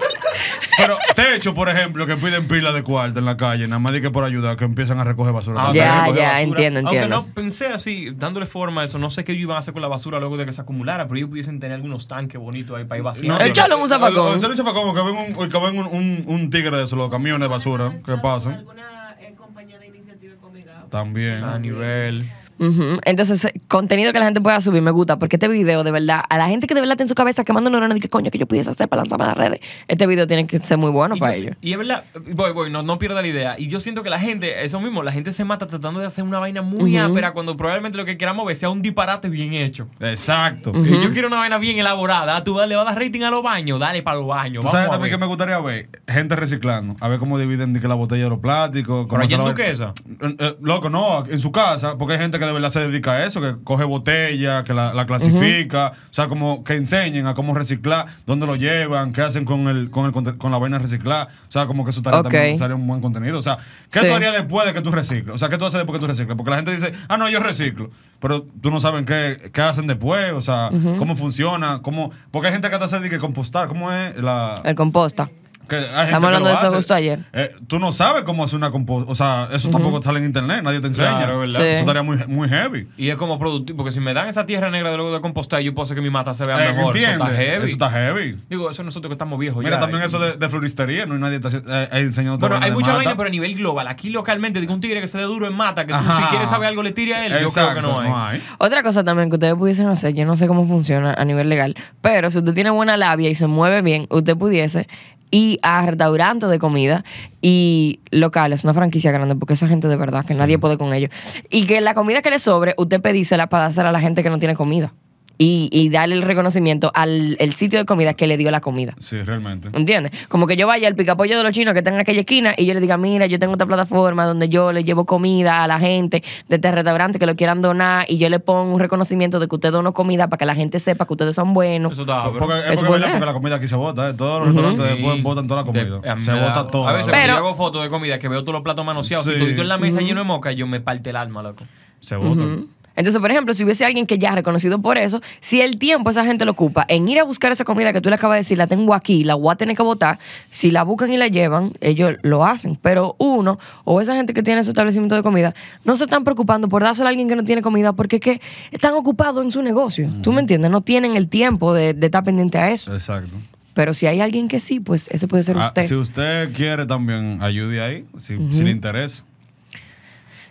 pero techo, por ejemplo, que piden pila de cuarto en la calle, nada más de que por ayudar, que empiezan a recoger basura. Ah, también. Ya, ya, basura. entiendo, entiendo. Aunque no pensé así, dándole forma a eso, no sé qué ellos iban a hacer con la basura luego de que se acumulara, pero ellos pudiesen tener algunos tanques bonitos ahí para ir vaciando. No, Échalo en un zafacón. En un zafacón, que ven un, que ven un, un, un tigre de esos, los camiones de basura que pasan. alguna eh, compañía de iniciativa conmigo. También. A nivel. Entonces, contenido que la gente pueda subir me gusta, porque este video, de verdad, a la gente que de verdad está en su cabeza quemando neuronas que coño que yo pudiese hacer para lanzarme a las redes, este video tiene que ser muy bueno Y, para ellos. y es verdad, voy, voy, no, no pierda la idea. Y yo siento que la gente, eso mismo, la gente se mata tratando de hacer una vaina muy Ujú. ápera cuando probablemente lo que queramos ver sea un disparate bien hecho. Exacto. Y Yo quiero una vaina bien elaborada. Tú le vas a dar rating a los baños, dale para los baños. ¿Tú sabes a también que me gustaría ver? Gente reciclando. A ver cómo dividen la botella de los plásticos. cómo allá en Duquesa? Eh, eh, loco, no, en su casa. Porque hay gente que de verdad se dedica a eso, que coge botella, que la, la clasifica. O sea, como que enseñen a cómo reciclar, dónde lo llevan, qué hacen con el con, el, con la vaina reciclar. O sea, como que eso estaría Ok. también sería un buen contenido. O sea, ¿qué Sí. tú harías después de que tú recicles? O sea, ¿qué tú haces después que tú recicles? Porque la gente dice, ah, no, yo reciclo. Pero tú no sabes qué, qué hacen después, o sea, cómo funciona, cómo. Porque hay gente que te hace de que compostar. ¿Cómo es la. El composta. Que hay gente Estamos hablando de eso hace. justo ayer. Eh, tú no sabes cómo hacer una composición. O sea, eso tampoco sale en internet, nadie te enseña. Claro, ¿verdad? Sí. Eso estaría muy, muy heavy. Y es como productivo, porque si me dan esa tierra negra de luego de compostar, yo puedo hacer que mi mata se vea Eh, mejor. Eso ¿Entiendes? está heavy. Eso está heavy. Digo, eso nosotros que estamos viejos Mira, ya. también eso de, de floristería, no hay nadie eh, eh, enseñándote Bueno, hay mucha vaina, pero a nivel global. Aquí localmente, digo, un tigre que se dé duro en mata, que tú si quieres saber algo le tire a él, yo creo que no hay. no hay. Otra cosa también que ustedes pudiesen hacer, yo no sé cómo funciona a nivel legal, pero si usted tiene buena labia y se mueve bien, usted pudiese ir a restaurantes de comida y locales, una franquicia grande, porque esa gente de verdad que nadie puede con ellos. Y que la comida que le sobre, usted pedísela para dársela a la gente que no tiene comida. Y, y darle el reconocimiento al el sitio de comida que le dio la comida. Sí, realmente. ¿Entiendes? Como que yo vaya al picapollo de los chinos que está en aquella esquina y yo le diga, mira, yo tengo esta plataforma donde yo le llevo comida a la gente de este restaurante que lo quieran donar y yo le pongo un reconocimiento de que usted donó comida para que la gente sepa que ustedes son buenos. Eso está Porque, es porque, porque la comida aquí se bota, ¿eh? Todos los restaurantes Sí. después botan toda la comida. De- se da- bota todo. A veces Pero- cuando yo hago fotos de comida que veo todos los platos manoseados Sí. y en la mesa lleno de moca, yo me parte el alma, loco. se botan. Entonces, por ejemplo, si hubiese alguien que ya es reconocido por eso, si el tiempo esa gente lo ocupa en ir a buscar esa comida que tú le acabas de decir, la tengo aquí, la voy a tener que botar, si la buscan y la llevan, ellos lo hacen. Pero uno, o esa gente que tiene su establecimiento de comida, no se están preocupando por dársela a alguien que no tiene comida porque es que están ocupados en su negocio. ¿Tú me entiendes? No tienen el tiempo de, de estar pendiente a eso. Exacto. Pero si hay alguien que sí, pues ese puede ser Ah, usted. si usted quiere también, ayude ahí, si, si le interesa.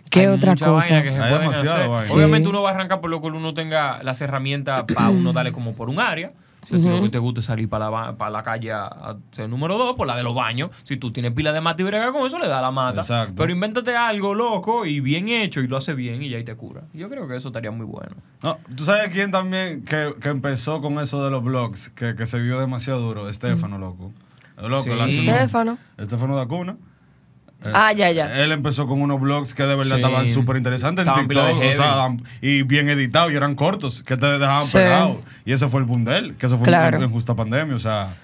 ¿Qué Hay otra mucha cosa? vaina que se Hay pueden demasiada hacer. vaina. Obviamente Sí. uno va a arrancar por lo que uno tenga las herramientas para uno darle como por un área. Si a ti lo que te gusta es salir para la, para la calle a a ser número dos, por la de los baños. Si tú tienes pila de mata y brega con eso, le da la mata. Exacto. Pero invéntate algo loco y bien hecho y lo hace bien y ya ahí te cura. Yo creo que eso estaría muy bueno. No, ¿Tú sabes quién también que, que empezó con eso de los blogs? Que, que se dio demasiado duro. Estefano, loco. Loco, Sí. Estefano. Estefano da Cuna. Eh, Ah, ya, ya. Él empezó con unos blogs que de verdad Sí. estaban súper interesantes en TikTok, o sea, y bien editados y eran cortos, que te dejaban Sí. pegados. Y ese fue el boom de él, que eso fue Claro. en, en justa pandemia, o sea.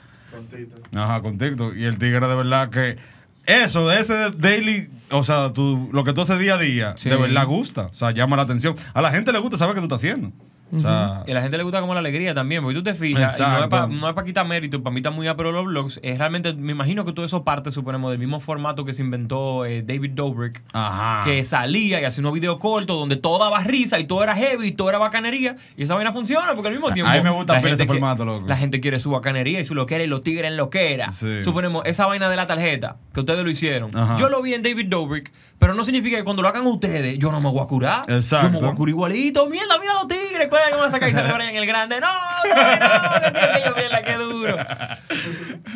Ajá, con TikTok. Y el tigre de verdad que eso, ese daily, o sea, tú, lo que tú haces día a día, Sí. de verdad gusta, o sea, llama la atención. A la gente le gusta saber que tú estás haciendo. O sea, Y a la gente le gusta como la alegría también, porque tú te fijas, y no es para quitar mérito, para mí está muy pero los blogs, es realmente, me imagino que todo eso parte, suponemos, del mismo formato que se inventó eh, David Dobrik, ajá. que salía y hacía unos videos cortos donde todo daba risa y todo era heavy y todo era bacanería, y esa vaina funciona porque al mismo tiempo... A mí me gusta ver ese que- formato, loco. La gente quiere su bacanería y su loquera y los tigres en loquera. Sí. Suponemos, esa vaina de la tarjeta, que ustedes lo hicieron. Ajá. Yo lo vi en David Dobrik, pero no significa que cuando lo hagan ustedes, yo no me voy a curar. Exacto. Yo me voy a curar igualito. Mierda, mira los tigres, ¿cuál es que van a sacar y celebrar en el grande? No, no, no, qué duro.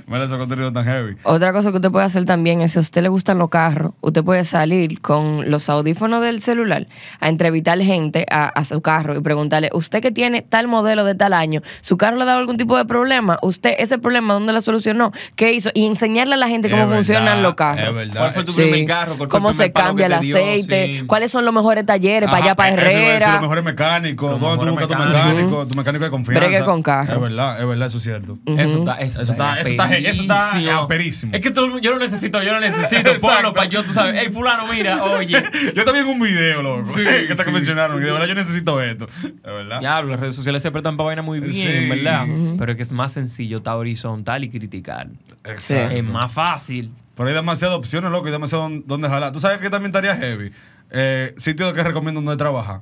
Mira ese contenido tan heavy. Otra cosa que usted puede hacer también es si a usted le gustan los carros, usted puede salir con los audífonos del celular a entrevistar gente a, a su carro y preguntarle, usted que tiene tal modelo de tal año, ¿su carro le ha dado algún tipo de problema? ¿Usted ese problema dónde lo solucionó? ¿Qué hizo? Y enseñarle a la gente cómo Es verdad, funcionan los carros. Es verdad. ¿Cuál fue tu Sí. primer carro? ¿Cuál ¿Cómo primer se cambia el que te dio? aceite? Sí. ¿Cuáles son los mejores talleres para allá, Ajá, para eso iba a decir, Herrera? Los mejores mecánicos, ¿dónde buscas tu mecánico? Tu mecánico de confianza. Bregue con carro. Es verdad, es verdad, eso es cierto. Eso está, eso, Eso está- eso está- eso está aperísimo. Es que yo lo necesito, yo lo necesito. Ponlo para yo, tú sabes. Hey, fulano, mira, oye. Yo también un video, loco, Sí, que te sí. mencionaron. Y de verdad yo necesito esto. Es verdad. Ya, las redes sociales se prestan para vaina muy bien, Sí. ¿verdad? Pero es que es más sencillo, está horizontal y criticar. Exacto. Es más fácil. Pero hay demasiadas opciones, loco, y demasiado don- donde jalar. ¿Tú sabes que también estaría heavy? Eh, sitios que recomiendo donde trabajar.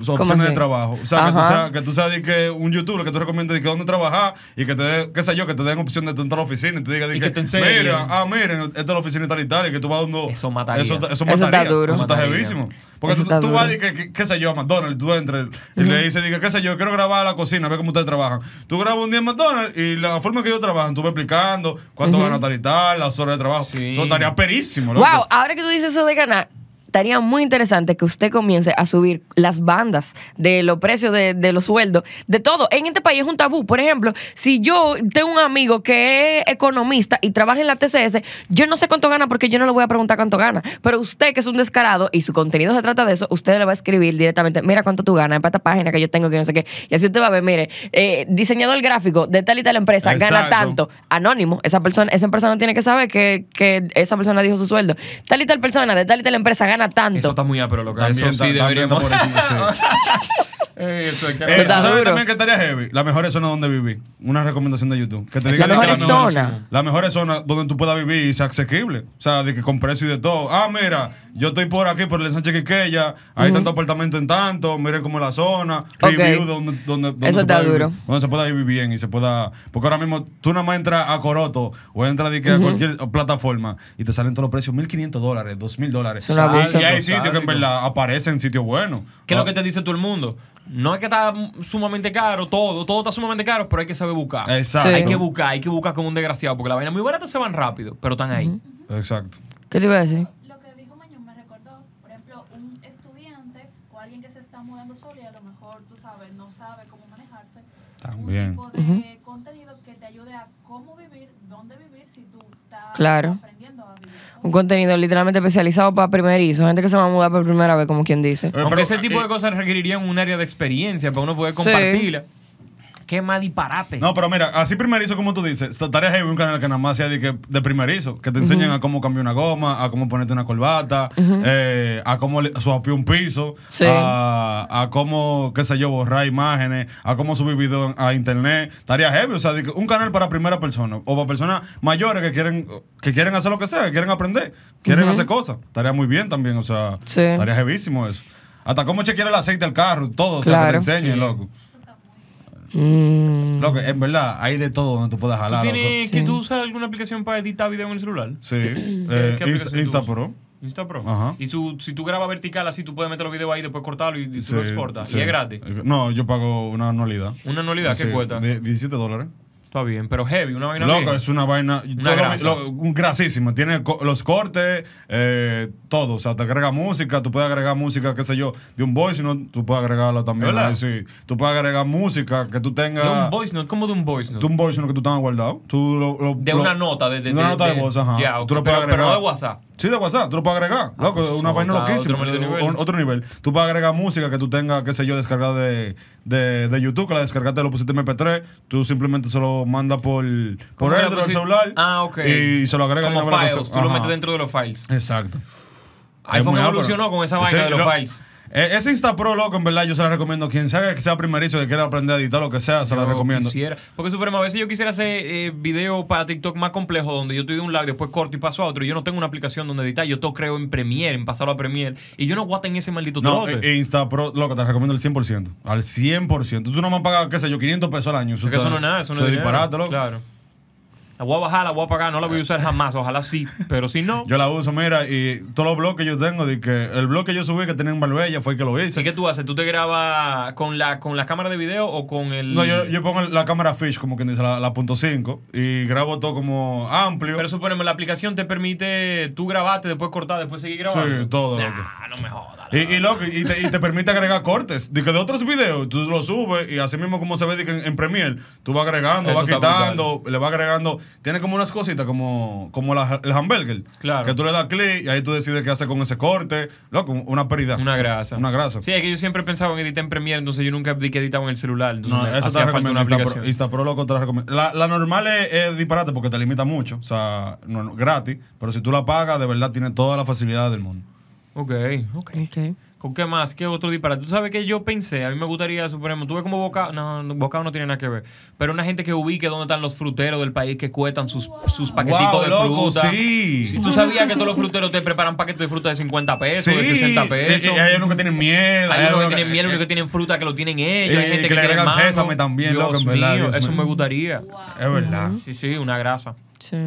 O sea, ¿Cómo opciones de trabajo. O sea, que tú, seas, que tú seas de que un youtuber que tú recomiendes de que dónde trabajar y que te dé, qué sé yo, que te den opción de tú entrar a la oficina y te diga que, que te enseñen. mira, ah, miren, esta es la oficina y tal y tal, y que tú vas dando. Eso mataría. Eso, eso Eso mataría. está duro. Eso está heavísimo. Porque Eso tú, está tú vas y que, que- qué sé yo, a McDonald's, tú entras y le dices, diga, qué sé yo, quiero grabar a la cocina, ve cómo ustedes trabajan. Tú grabas un día en McDonald's y la forma que ellos trabajan, tú vas explicando cuánto ganan tal y tal, las horas de trabajo. Sí. Eso estaría perísimo, loco. Wow, ahora que tú dices eso de ganar, estaría muy interesante que usted comience a subir las bandas de los precios de, de los sueldos, de todo. En este país es un tabú. Por ejemplo, si yo tengo un amigo que es economista y trabaja en la TCS, yo no sé cuánto gana porque yo no le voy a preguntar cuánto gana. Pero usted, que es un descarado y su contenido se trata de eso, usted le va a escribir directamente, mira cuánto tú ganas para esta página que yo tengo que no sé qué. Y así usted va a ver, mire, eh, diseñador gráfico de tal y tal empresa gana tanto anónimo. Esa persona, esa persona no tiene que saber que, que esa persona dijo su sueldo. Tal y tal persona de tal y tal empresa gana tanto. Eso está muy pero loco. También Eso sí deberíamos. está por encima, sí. Eso es que- Eh, Eso está ¿tú ¿Sabes duro. también que estaría heavy? La mejor zona donde vivir. Una recomendación de YouTube. Que te diga La de que mejor mejor- zona. La mejor zona donde tú puedas vivir y sea asequible. O sea, de que con precio y de todo. Ah, mira, yo estoy por aquí, por el ensanche Quiqueya. Hay tanto apartamento en tanto. Miren como la zona. Review Ok. donde, donde, donde Eso se está pueda vivir- duro. donde se pueda vivir bien y se pueda. Porque ahora mismo tú nada más entras a Coroto o entras de que a cualquier plataforma y te salen todos los precios: 1.500 dólares, 2.000 dólares. Es. Y hay sitios que en verdad aparecen sitios buenos. ¿Qué es Ah, lo que te dice todo el mundo? No es que está sumamente caro, todo, todo está sumamente caro, pero hay que saber buscar. Exacto. Sí. Hay que buscar, hay que buscar como un desgraciado, porque las vainas muy baratas se van rápido, pero están ahí. Exacto. ¿Qué te iba a decir? Lo que dijo Mañón me recordó, por ejemplo, un estudiante o alguien que se está mudando solo y a lo mejor, tú sabes, no sabe cómo manejarse. También. Un tipo de contenido que te ayude a cómo vivir, dónde vivir si tú estás Claro. aprendiendo. Un contenido literalmente especializado para primerizo, gente que se va a mudar por primera vez, como quien dice. Eh, Aunque pero, ese tipo eh, de cosas requerirían un área de experiencia para uno poder Sí. Qué más disparate. No, pero mira, así primerizo como tú dices, estaría heavy un canal que nada más sea de, que- de primerizo, que te enseñen a cómo cambiar una goma, a cómo ponerte una corbata, eh, a cómo suapiar un piso, Sí. a, a cómo, qué sé yo, borrar imágenes, a cómo subir videos a internet. Estaría heavy, o sea, de que un canal para primera persona o para personas mayores que quieren que quieren hacer lo que sea, que quieren aprender, quieren hacer cosas. Estaría muy bien también, o sea, Sí. estaría heavísimo eso. Hasta cómo chequear el aceite al carro, todo, o sea, que Claro. te enseñen, Sí. loco. Mm. Loco, en verdad, hay de todo donde tú puedas ¿Tú, jalar. tienes, Sí. que ¿Tú usas alguna aplicación para editar video en el celular? Sí. Eh, Insta, aplicación tú Insta usas? Pro. Insta Pro. Ajá. Y su- si tú grabas vertical así, tú puedes meter los videos ahí, después cortarlo y, y tú Sí, lo exportas. sí. Y es gratis. No, yo pago una anualidad. Una anualidad, ¿qué cuesta? de 17 dólares. Está bien, pero heavy, una vaina Loco, bien. es una vaina. lo- grasa. lo- un grasísimo. Tiene co- los cortes, eh, todo. O sea, te agrega música. Tú puedes agregar música, qué sé yo, de un voice, sino tú puedes agregarlo también. ¿Verdad? sí. Tú puedes agregar música que tú tengas. De un voice note, como de un voice note. tú un voice no que tú tengas guardado. Tú lo, lo- de lo- una nota, de, de, de una nota de, de- voz, ajá. Ya, ok, tú lo puedes pero, pero agregar. no de WhatsApp. Sí, de WhatsApp, tú lo puedes agregar. Loco, pues, una vaina otro loquísima. maldito nivel. o- Otro nivel. Tú puedes agregar música que tú tengas, qué sé yo, descargada de, de, de YouTube, que la descargaste, lo pusiste en MP3. Tú simplemente se lo mandas por, por ¿Cómo la AirDrop al pusi- celular. Ah, ok. Y se lo agregas de Como files, tú lo metes dentro de los files. Exacto. iPhone evolucionó con esa vaina de los lo- files. Eh, Ese Insta Pro, loco, en verdad, yo se la recomiendo. Quien sea que sea primerizo, que quiera aprender a editar lo que sea, se la Yo recomiendo. Quisiera, porque Supremo, a veces yo quisiera hacer eh, video para TikTok más complejo, donde yo estoy de un lado y después corto y paso a otro. y Yo no tengo una aplicación donde editar, yo todo creo en Premiere, en pasarlo a Premiere. Y yo no guato en ese maldito No, trote. eh, Insta Pro, loco, te recomiendo el 100%. Al 100%. Tú no me pagas, qué sé yo, 500 pesos al año. Porque eso está- no es nada, eso no es disparate, loco. Claro. La voy a bajar, la voy a pagar, no la voy a usar jamás, ojalá sí. Pero si no, Yo la uso, mira, y todos los blogs que yo tengo, de que el blog que yo subí que tenía en Marbella fue el que lo hice. ¿y qué tú haces? ¿Tú te grabas con la, con la cámara de video o con el...? No, yo, yo pongo la cámara fish, como quien dice, la, la punto .5, y grabo todo como amplio. Pero suponemos, la aplicación te permite tú grabarte, después cortar, después seguir grabando. Sí, todo, Nah, loco. no me jodas. Y, y, loco, y, te, y te permite agregar cortes. De que de otros videos tú lo subes y así mismo como se ve de que en, en Premiere, tú vas agregando, Eso vas quitando, le vas agregando. Tiene como unas cositas como, como la- el hamburger. Claro. Que tú le das clic y ahí tú decides qué hacer con ese corte. Loco, una pérdida. Una grasa. Una grasa. Sí, es que yo siempre he pensado en editar en Premiere, entonces yo nunca di que editaba en el celular. No, eso te recomiendo. una Insta Pro, aplicación. Insta Pro, loco, te la recomiendo. La, la normal es, es disparate porque te limita mucho. O sea, no, no, gratis. Pero si tú la pagas, de verdad tiene toda la facilidad del mundo. Ok, ok. Ok. ¿Con qué más? ¿Qué otro disparate? Tú sabes que yo pensé, a mí me gustaría, suponemos, tú ves como Bocado, no, no, Bocado no tiene nada que ver, pero una gente que ubique dónde están los fruteros del país que cuestan sus, sus paquetitos Wow, de loco, fruta. sí. Si tú sabías que todos los fruteros te preparan paquetes de fruta de 50 pesos, de 60 eh, pesos. eh, hay unos que tienen miel. Hay unos que tienen miel, eh, unos que tienen fruta que lo tienen ellos, hay eh, gente que que, le agregan mango. sésame también, Dios loco, en verdad, mío, Dios eso mío. me gustaría. Es verdad. Sí, sí, una grasa. Sí.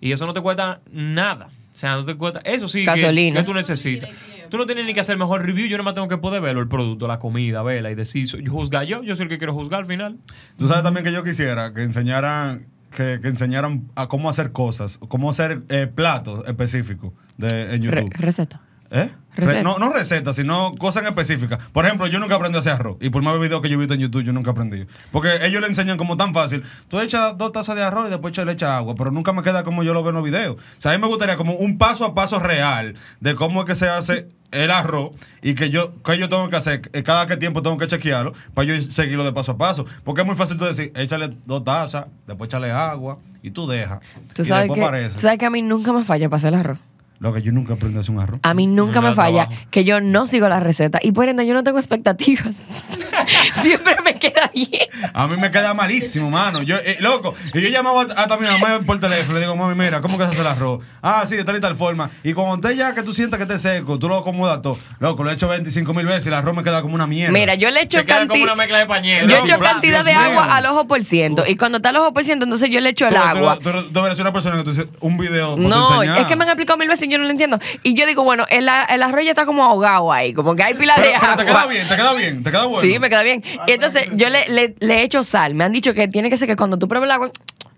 Y eso no te cuesta nada. O sea, no te cuesta. Eso sí, que- Gasolina. Que, tú necesitas. Tú no tienes ni que hacer mejor review. Yo nomás tengo que poder verlo, el producto, la comida, verla y decir, yo juzgar yo. Yo soy el que quiero juzgar al final. Tú sabes también que yo quisiera que enseñaran que, que enseñaran a cómo hacer cosas, cómo hacer eh, platos específicos de, en Re- YouTube. receta. ¿Eh? Receta. Re- no, no recetas, sino cosas en específicas. Por ejemplo, yo nunca aprendí a hacer arroz. Y por más videos que yo he visto en YouTube, yo nunca aprendí. Porque ellos le enseñan como tan fácil. Tú echas dos tazas de arroz y después le echas agua. Pero nunca me queda como yo lo veo en los videos. O sea, a mí me gustaría como un paso a paso real de cómo es que se hace el arroz y que yo, que yo tengo que hacer, eh, cada que tiempo tengo que chequearlo para yo seguirlo de paso a paso. Porque es muy fácil tú decir, échale dos tazas, después échale agua y tú dejas. Tú y sabes, que, tú sabes que a mí nunca me falla para hacer el arroz. Lo que yo nunca aprendí a hacer un arroz. A mí nunca Me falla trabajo. que yo no sigo la receta y por ende yo no tengo expectativas. Siempre me queda bien. A mí me queda malísimo, mano. Yo, eh, loco, y yo llamaba hasta a mi mamá por teléfono. Le digo, mami, mira, ¿cómo que se hace el arroz? Ah, sí, de tal y tal forma. Y cuando usted ya que tú sientas que esté seco, tú lo acomodas todo. Loco, lo he hecho 25 mil veces y el arroz me queda como una mierda. Mira, yo le echo Te cantidad. una mezcla de pañero. Yo No, echo bra- cantidad de Dios mío. agua al ojo por ciento. Y cuando está al ojo por ciento, entonces yo le echo Tú, el tú- agua. tú- tú deberías ser una persona que tú dices un video. No, tú es que me han explicado mil veces yo no lo entiendo. Y yo digo, bueno, el, el arroz ya está como ahogado ahí, como que hay pila Pero, de pero agua. te queda bien, te queda bien, te queda bueno. Sí, me queda bien. Y entonces yo le, le, le echo sal. Me han dicho que tiene que ser que cuando tú pruebes el agua,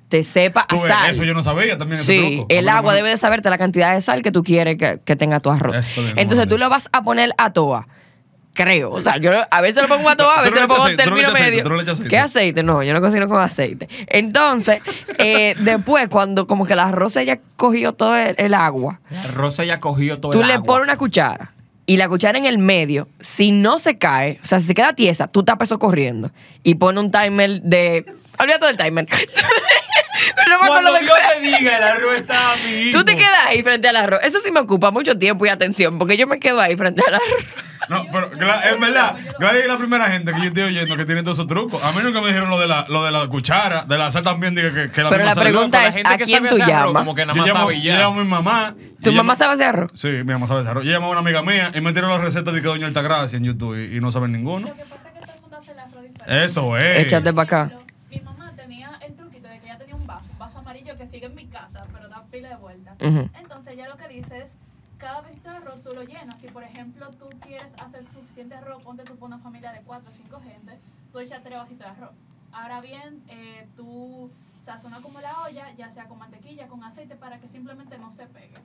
te sepa a sal. Eso yo no sabía también. ese Sí, truco. el agua debe de saberte la cantidad de sal que tú quieres que, que tenga tu arroz. Entonces tú lo vas a poner a toa. Creo. O sea, yo a veces lo pongo a toa, a Tú no veces le lo pongo a aceite, tú no le término aceite, medio. tú no le aceite. ¿Qué aceite? No, yo no cocino con aceite. Entonces, eh, después, cuando como que el arroz se haya cogido todo el, el agua, La rosa ya cogió todo tú el le agua. pones una cuchara y la cuchara en el medio, si no se cae, o sea, si se queda tiesa, tú tapas eso corriendo y pone un timer de. Olvídate del timer. no me acuerdo Cuando de Dios cuál- te diga, el arroz está. Tú te quedas ahí frente al arroz. Eso sí me ocupa mucho tiempo y atención, porque yo me quedo ahí frente al arroz. No, pero es verdad. Gladys es la primera gente que yo estoy oyendo que tiene todos esos trucos. A mí nunca me dijeron lo de la, lo de la cuchara, de la sal también, dije que, que la Pero la pregunta es, gente ¿a que quién tú llamas? Como que nada Yo más llamo, sabe y yo ya. llamo a mi mamá. ¿Tu mamá llamo- sabe hacer arroz? Sí, mi mamá sabe hacer arroz. Yo llamo a una amiga mía y me tiró las recetas de que Doña Altagracia en YouTube y, y no saben ninguno. Lo que pasa es que todo el mundo hace el arroz diferente. Eso es. Échate para acá. Mi mamá tenía el truquito de que ella tenía un vaso, un vaso amarillo que sigue en mi casa, pero da pila de vuelta. Entonces ella lo que dice es, cada vez que arroz tú lo llenas. Si por ejemplo tú quieres hacer suficiente arroz, ponte tú por una familia de 4 o 5 gente, tú echas tres vasitos de arroz. Ahora bien, eh, tú sazonas como la olla, ya sea con mantequilla, con aceite, para que simplemente no se pegue.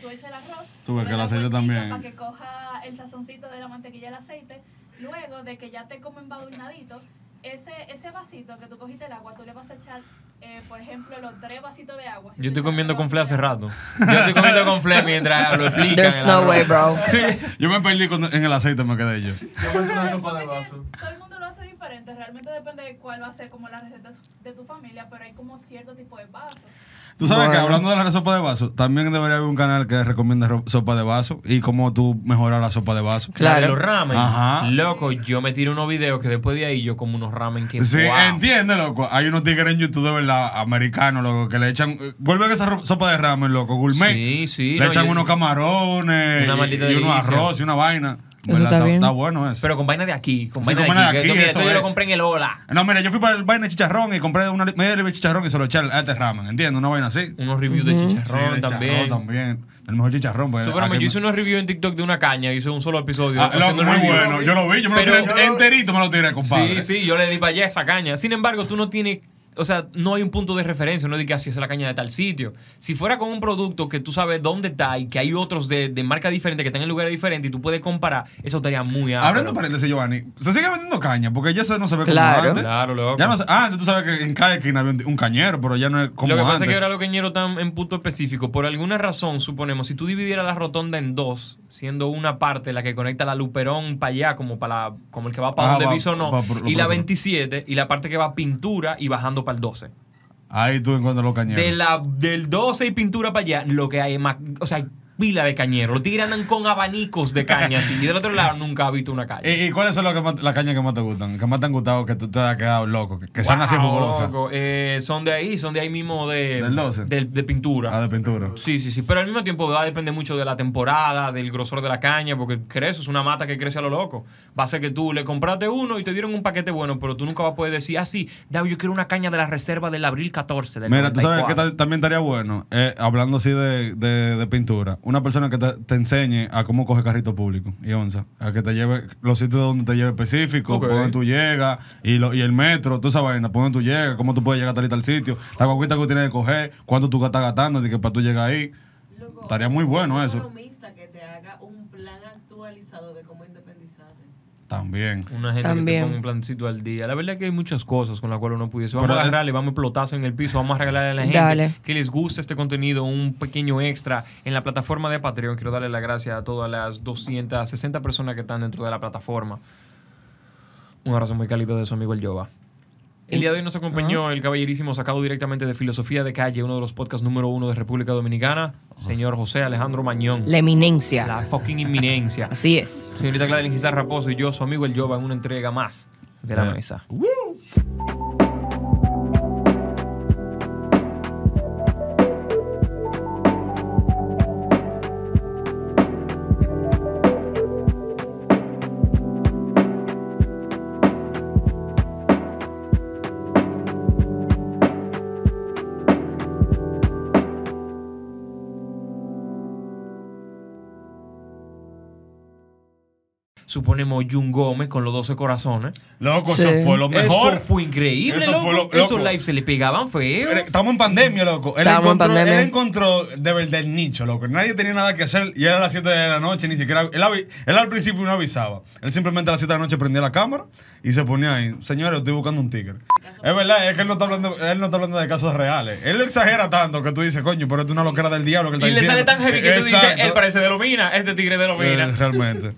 Tú echas el arroz, Tú ves que el aceite también. Para que coja el sazoncito de la mantequilla y el aceite. Luego de que ya te como embadurnadito, ese, ese vasito que tú cogiste el agua, tú le vas a echar, eh, por ejemplo, los tres vasitos de agua. Si Yo estoy comiendo con fle hace rato. Yo estoy comiendo con fle mientras lo explican. There's el no arroz. way, bro. Yo me perdí cuando- en el aceite, me quedé yo. Pasa que Todo el mundo diferente, realmente depende de cuál va a ser como la receta de tu familia, pero hay como cierto tipo de vasos. Tú sabes que hablando de la sopa de vaso, también debería haber un canal que recomiende ro- sopa de vaso y cómo tú mejorar la sopa de vaso. Claro. Los ramen. Ajá. Loco, yo me tiro unos videos que después de ahí yo como unos ramen que. Sí, wow. entiende, loco. Hay unos tigres en YouTube, de verdad, americanos, loco, que le echan. Vuelven esa sopa de ramen, loco, gourmet. Sí, sí. le no, echan yo- unos camarones Una y- y, unos arroz y una vaina. Está está, bien. está bueno eso. Pero con vaina de aquí. Con Sí, vaina con de vaina aquí. de que aquí, esto- eso esto yo es. lo compré en el Ola. no, mira, yo fui para el vaina de chicharrón y compré una li- media libra de chicharrón y se lo eché a este ramen, ¿entiendes? Una vaina así. Unos reviews de Sí, chicharrón de también. chicharrón también. El mejor chicharrón. Pues, Súper, yo me- hice unos reviews en TikTok de una caña, hice un solo episodio. Ah, haciendo muy review. bueno. Yo lo vi, yo me lo tiré enterito, me lo tiré, compadre. Sí, sí, yo le di para allá esa caña. Sin embargo, tú no tienes, o sea, no hay un punto de referencia, no digas si es la caña de tal sitio. Si fuera con un producto que tú sabes dónde está y que hay otros de, de marca diferente que están en lugares diferentes y tú puedes comparar, eso estaría muy amplio. Abriendo paréntesis, Giovanni, se sigue vendiendo caña porque ya eso no se ve como Claro. antes. Claro, loco. Ya no se- ah, antes tú sabes que en cada esquina había un, un cañero, pero ya no es como Lo que pasa antes. es que ahora los cañeros están en punto específico. Por alguna razón, suponemos, si tú dividieras la rotonda en dos, siendo una parte la que conecta la Luperón para allá, como para como el que va para Ah, donde va- Bisonó, va por- lo y la por eso. 27, y la parte que va pintura y bajando para el 12. Ahí tú encuentras los cañeros. De la, del 12 y pintura para allá, lo que hay más. O sea, hay pila de cañeros. Los tigres andan con abanicos de caña así. Y del otro lado nunca ha visto una caña. ¿Y, y cuáles son las cañas que más te gustan? Que más te han gustado que tú te has quedado loco, que, que sean así Wow, jugosas. Eh, son de ahí, son de ahí mismo de. ¿Del 12? De, de pintura. Ah, de pintura. Sí, sí, sí. Pero al mismo tiempo va a depender mucho de la temporada, del grosor de la caña, porque crece, es una mata que crece a lo loco. Va a ser que tú le compraste uno y te dieron un paquete bueno, pero tú nunca vas a poder decir, ah, sí, David, yo quiero una caña de la reserva del abril 14. Del Mira, tú sabes que 94". ta- también estaría bueno, eh, hablando así de, de- de pintura, una persona que te, te enseñe a cómo coger carrito público y onza, a que te lleve los sitios donde te lleve específico, Ok. por donde tú llegas, y, lo, y el metro, tú sabes, vaina, por donde tú llegas, cómo tú puedes llegar a tal y tal sitio, la guaguita que tú tienes que coger, cuánto tú estás gastando, de que para tú llegar ahí. Loco, Estaría muy bueno un eso. economista que te haga un plan actualizado de cómo. También. Una gente que También. te ponga un plancito al día. La verdad es que hay muchas cosas con las cuales uno pudiese. Vamos Pero a es- agarrarle, vamos a explotarse en el piso, vamos a regalarle a la gente Dale. que les guste este contenido, un pequeño extra en la plataforma de Patreon. Quiero darle las gracias a todas las 260 personas que están dentro de la plataforma. Un abrazo muy cálido de su amigo el Yoba. El día de hoy nos acompañó el caballerísimo sacado directamente de Filosofía de Calle, uno de los podcasts número uno de República Dominicana. señor José Alejandro Mañón. La eminencia. La fucking inminencia. Así es. Señorita Gladys Gizar Raposo y yo, su amigo el Jova, en una entrega más de la Eh. mesa. Suponemos Jun Gómez con los 12 corazones. Loco, Sí. eso fue lo mejor. Eso fue increíble, Eso loco. fue lo- Esos loco. lives se le pegaban feo. Pero Estamos en pandemia, loco. Él Estamos en encontró, pandemia. él encontró de verdad el nicho, loco. Nadie tenía nada que hacer y era a las 7 de la noche, ni siquiera. Él, él al principio no avisaba. Él simplemente a las 7 de la noche prendía la cámara y se ponía ahí. Señores, estoy buscando un tigre. Es verdad, es que él no está hablando, él no está hablando de casos reales. Él lo exagera tanto que tú dices, coño, pero es una loquera del diablo que él Y está le sale diciendo. tan heavy que tú dices, él parece de Lomina, este tigre de Lomina. Eh, realmente.